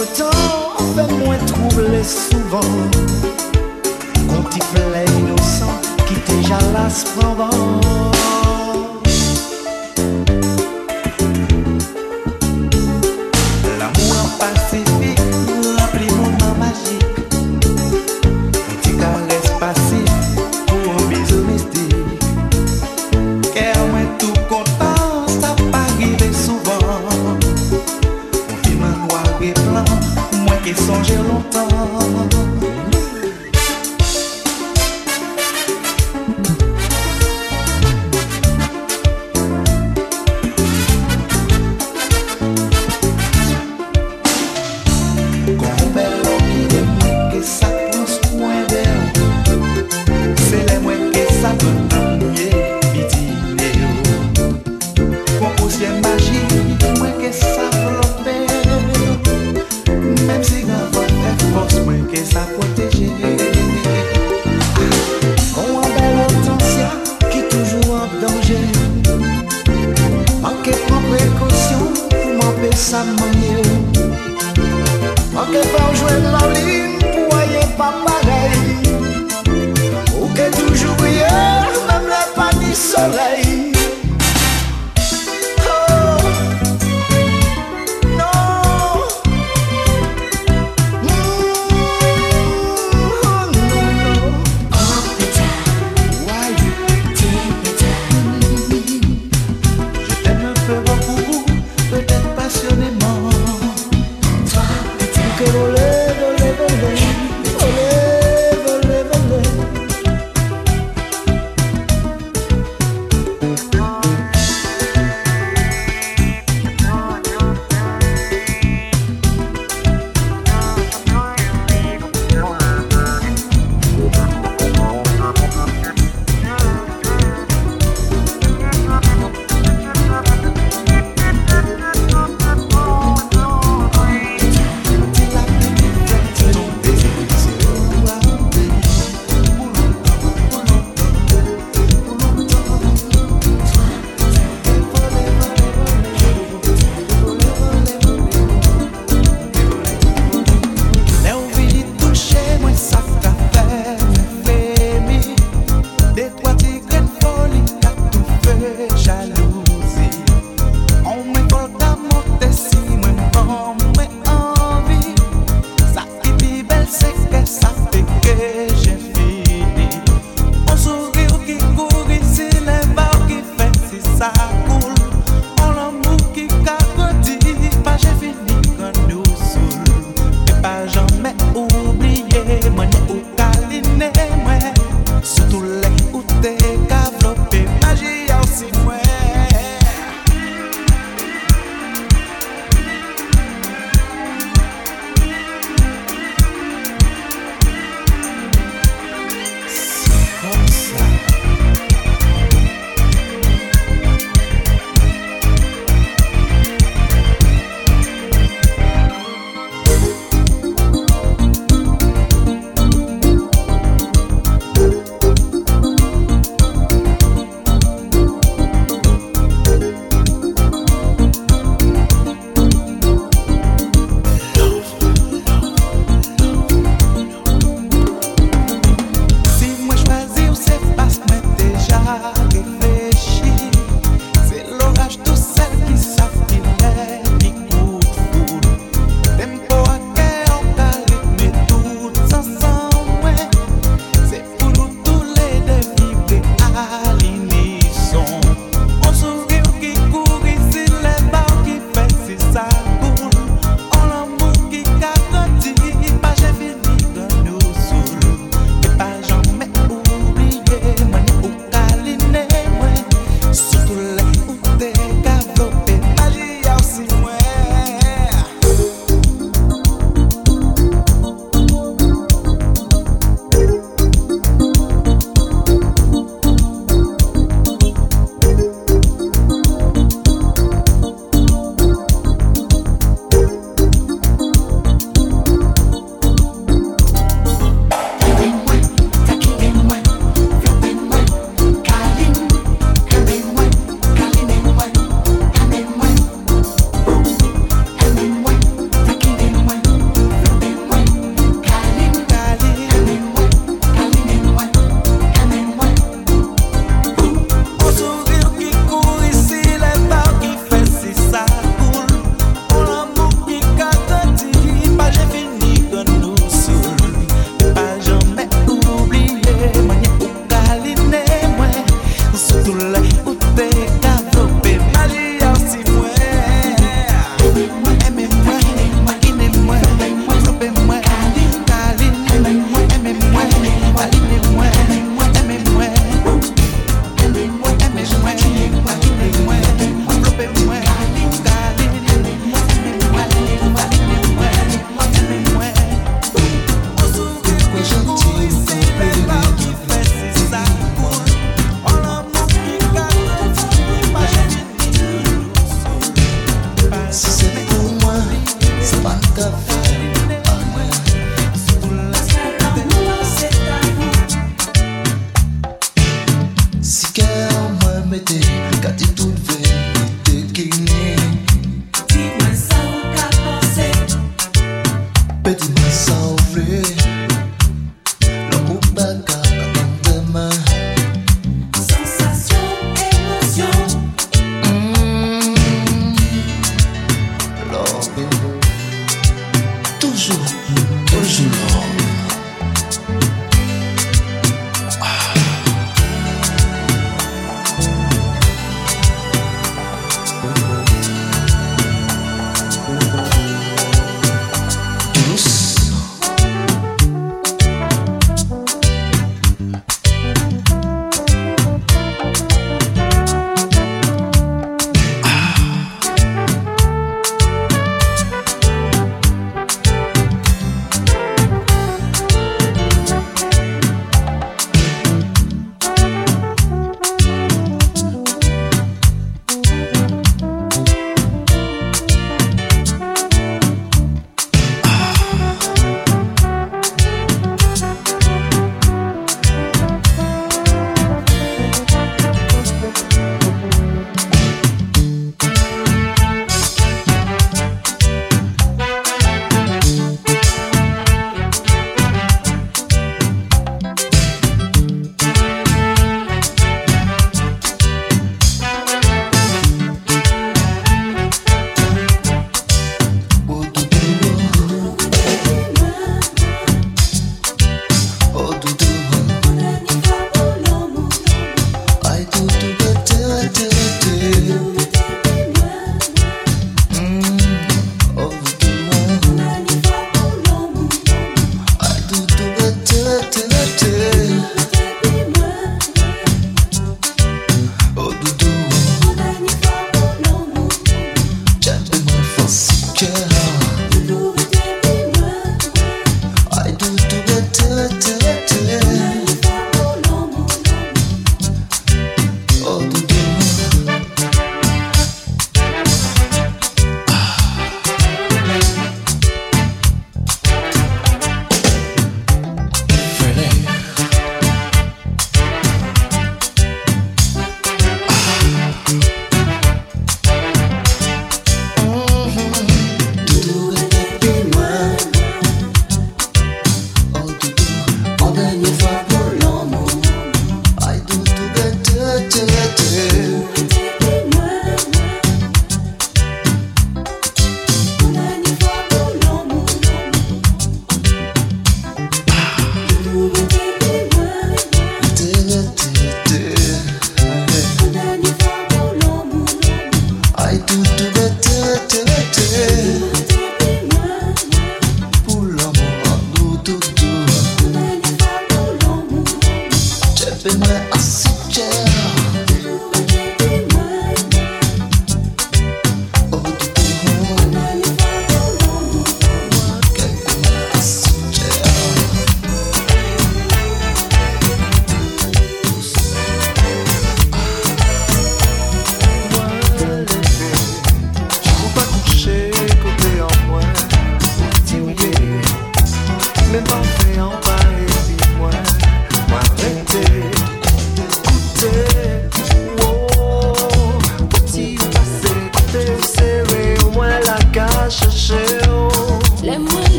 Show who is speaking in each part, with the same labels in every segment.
Speaker 1: Notre
Speaker 2: temps fait
Speaker 1: moins troublé souvent. Qu'on
Speaker 3: t'y innocent Qui t'éjalasse prend vent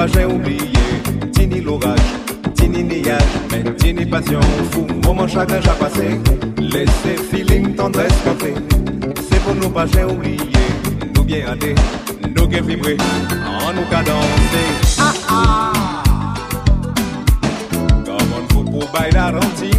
Speaker 4: pas j'ai oublié. Tini l'orage, tini niage, mais tini passion fou. Moment chagrin j'ai passé. Laissez feeling tendresse café. C'est pour nous pas j'ai oublié. Nous bien aller, nous bien vibrer, en nous cadencer. Ah ah. Comme on faut pour la
Speaker 5: rentille.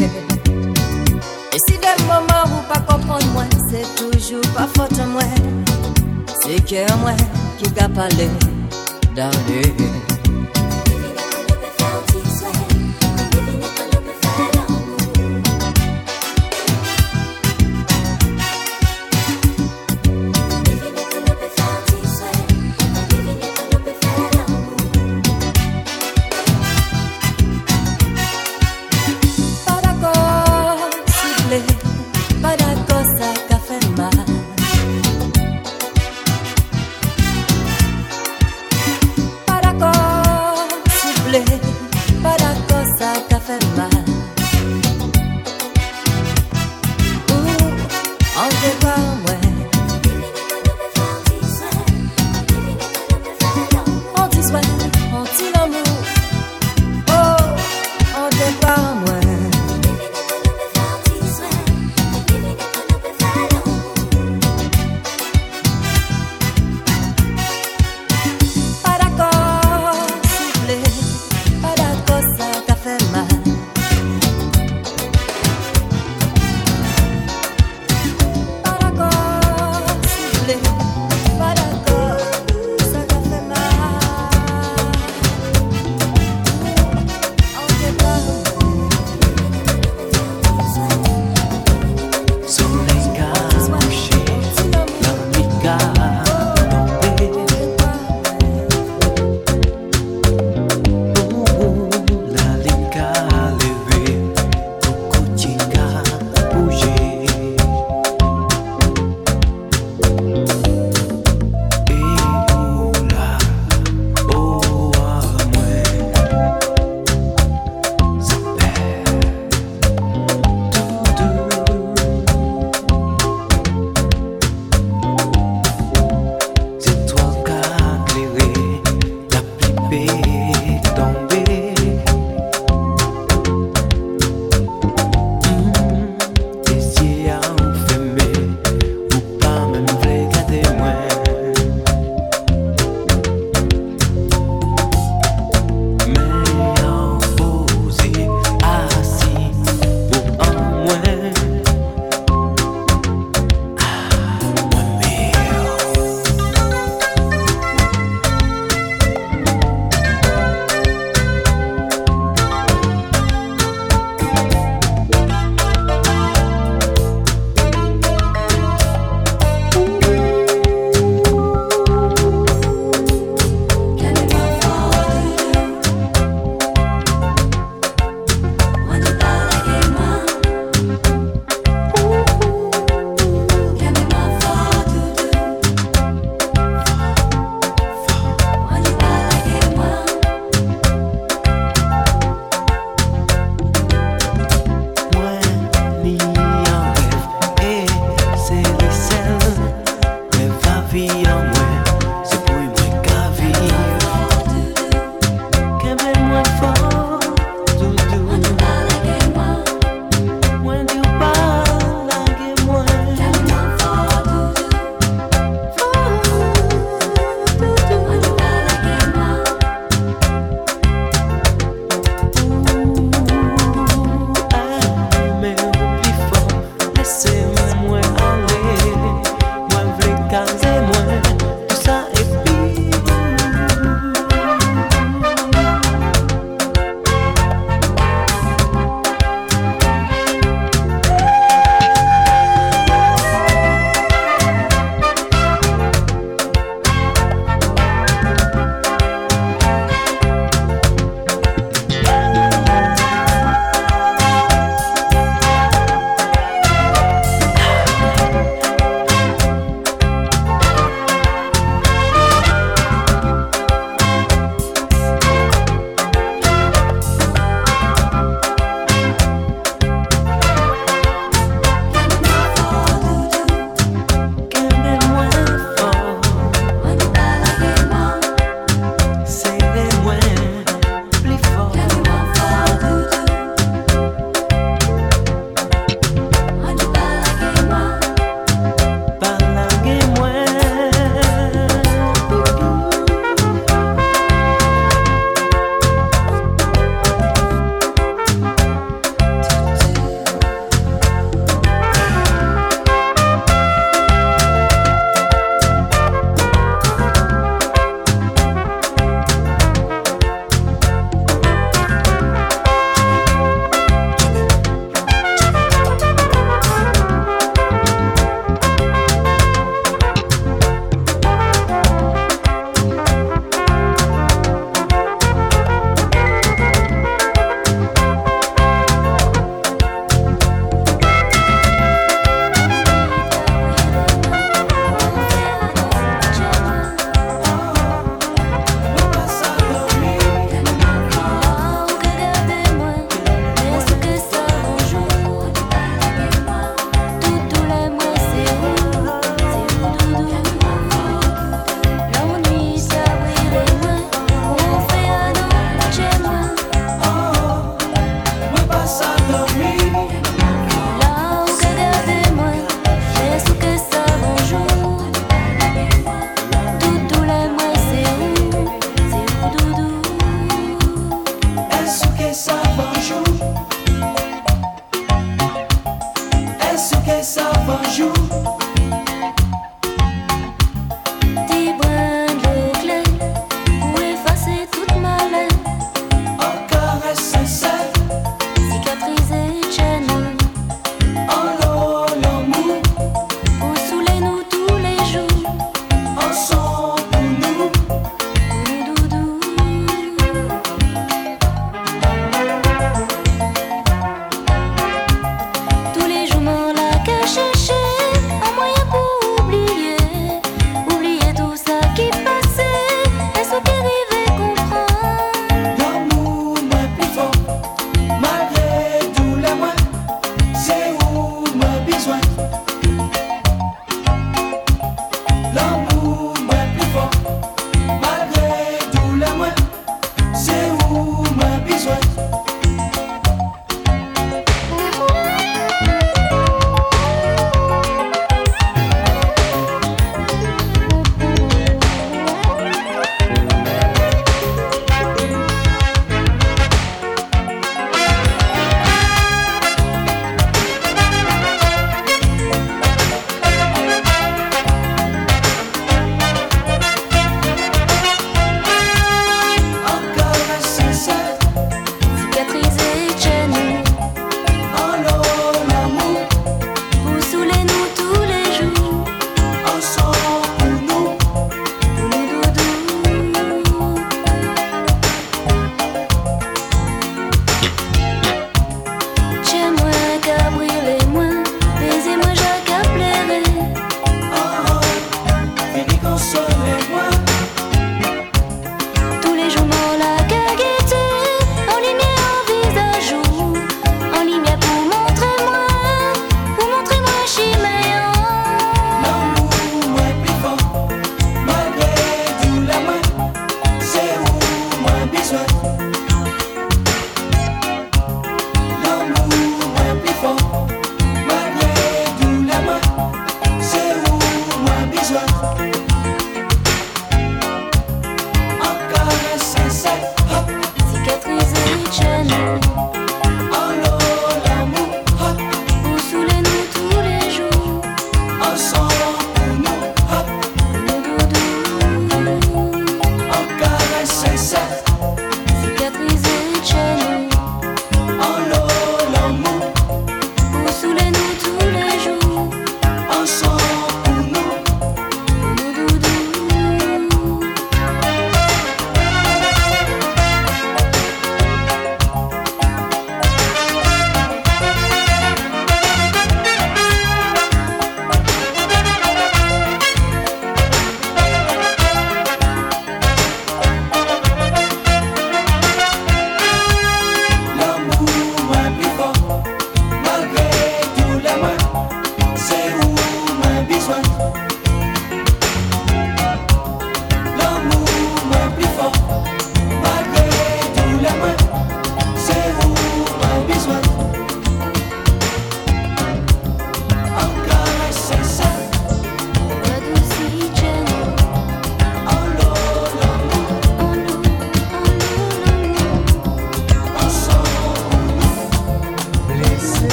Speaker 5: Et
Speaker 6: si des moments vous pas comprendre moi, c'est toujours pas faute moi. C'est que moi qui t'a parlé
Speaker 7: d'aller.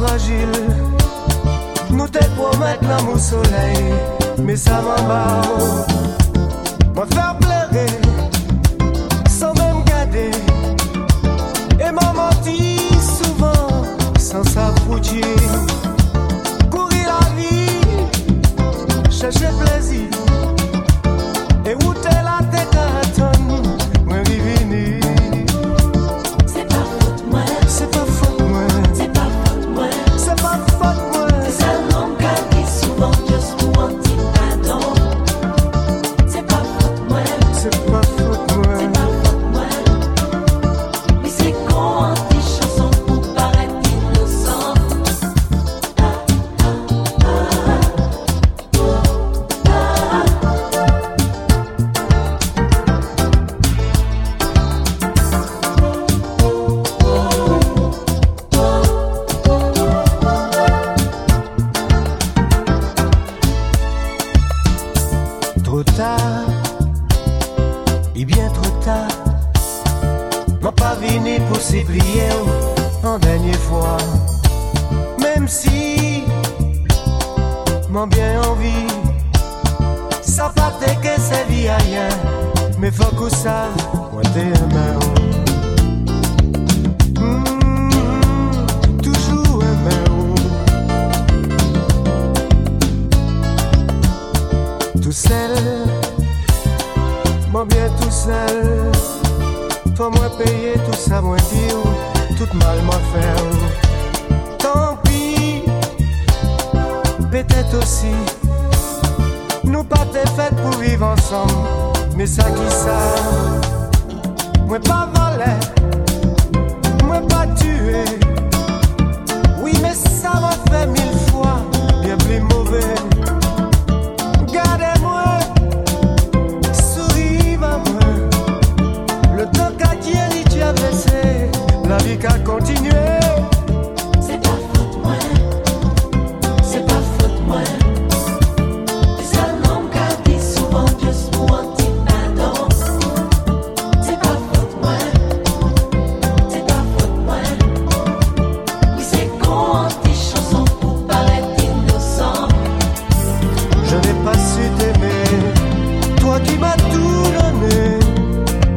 Speaker 7: fragile. Nous te promettons l'amour soleil, mais ça m'embarre. M'en faire pleurer, sans même garder. Et m'en mentir souvent, sans s'affoutir. Courir la vie, chercher plaisir.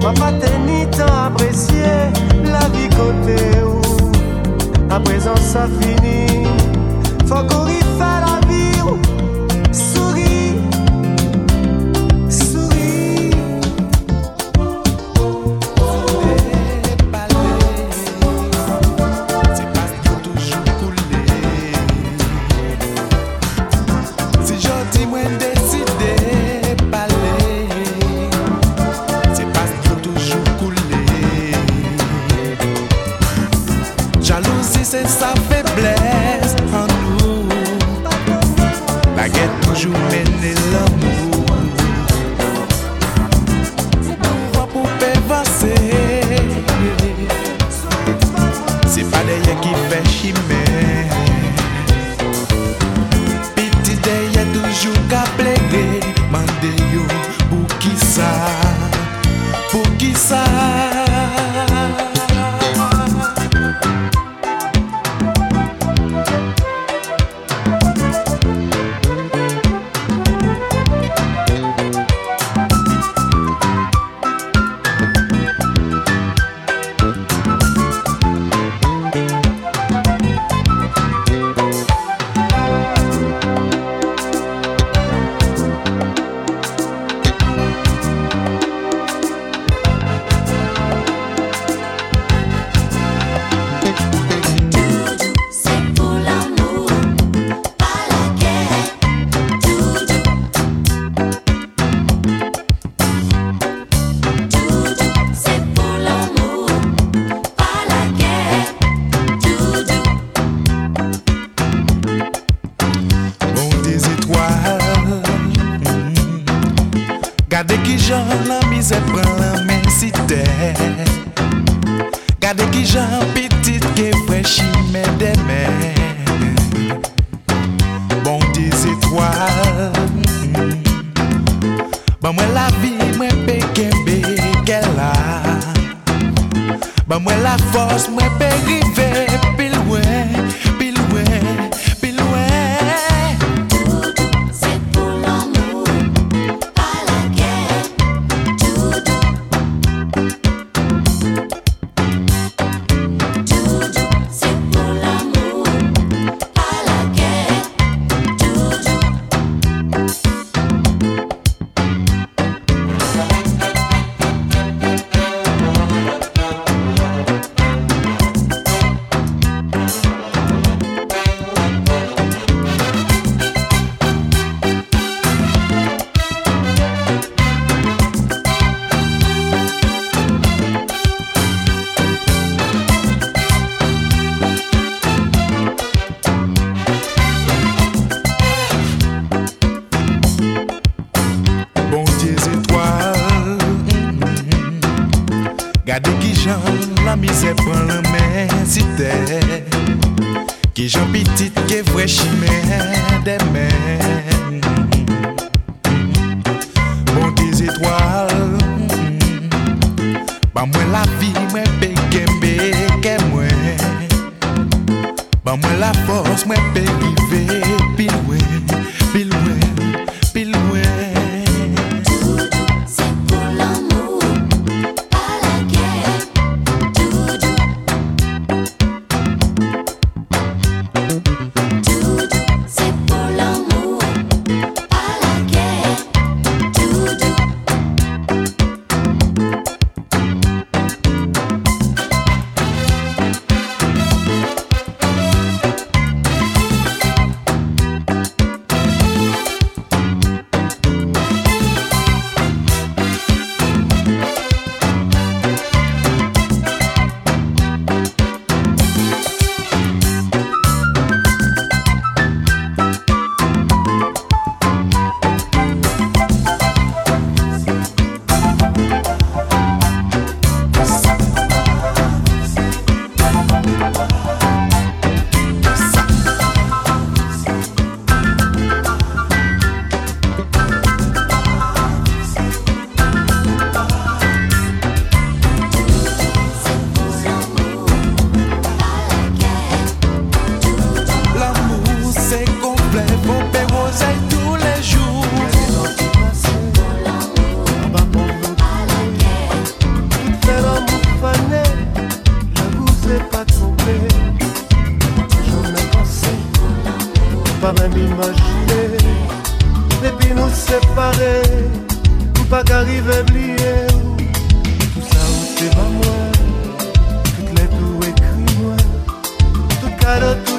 Speaker 7: Papa t'a ni tant apprécié la vie
Speaker 8: côté où à présent ça finit. Faut qu'on y
Speaker 3: fasse claro tu